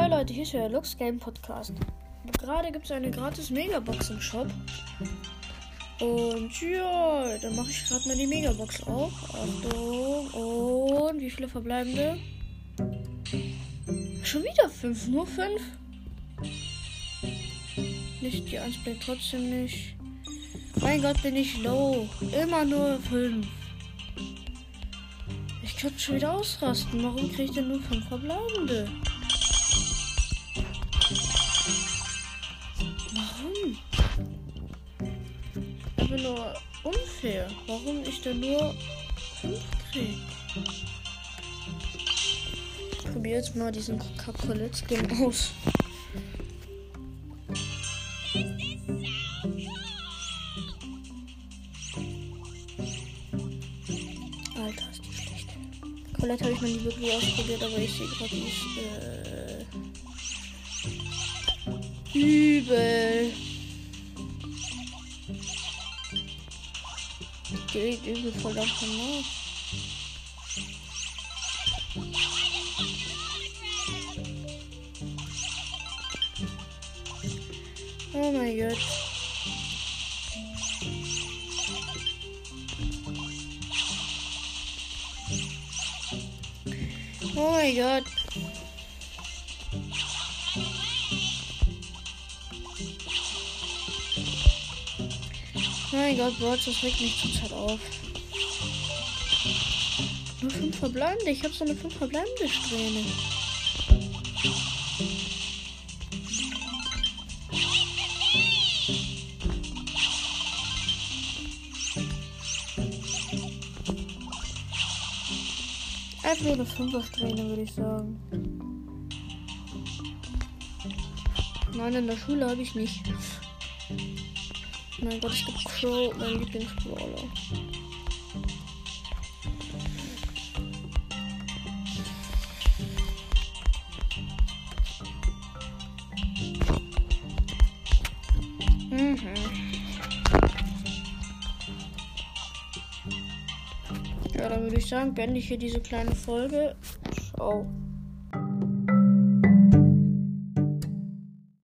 Hi Leute, hier ist der Lux Game Podcast. Gerade gibt es eine gratis Megabox im Shop. Und ja, dann mache ich gerade mal die Megabox auf. Achtung. Und wie viele verbleibende? Schon wieder fünf, nur fünf. Nicht die 1 bleibt trotzdem nicht. Mein Gott, bin ich low. Immer nur fünf. Ich könnte schon wieder ausrasten. Warum kriege ich denn nur fünf verbleibende? Warum? Aber nur unfair. Warum ich denn nur fünf kriege? Ich probiere jetzt mal diesen Kakolett-Skin aus. Alter, ist die schlecht. Colette habe ich noch nie wirklich ausprobiert, aber ich sehe gerade, ist äh, übel. Geht übel voll davon nach. Oh mein Gott. Oh mein Gott. Mein Gott, Bot, das regt mich total auf. Nur fünf verbleibende. Ich habe so eine fünf verbleibende Strähne. Einfach nur eine Fünfersträhne, würde ich sagen. Nein, in der Schule habe ich nicht. Mein Gott, es gibt Crow, mein Lieblingsbrawler. Mhm. Ja, dann würde ich sagen, beende ich hier diese kleine Folge. Ciao.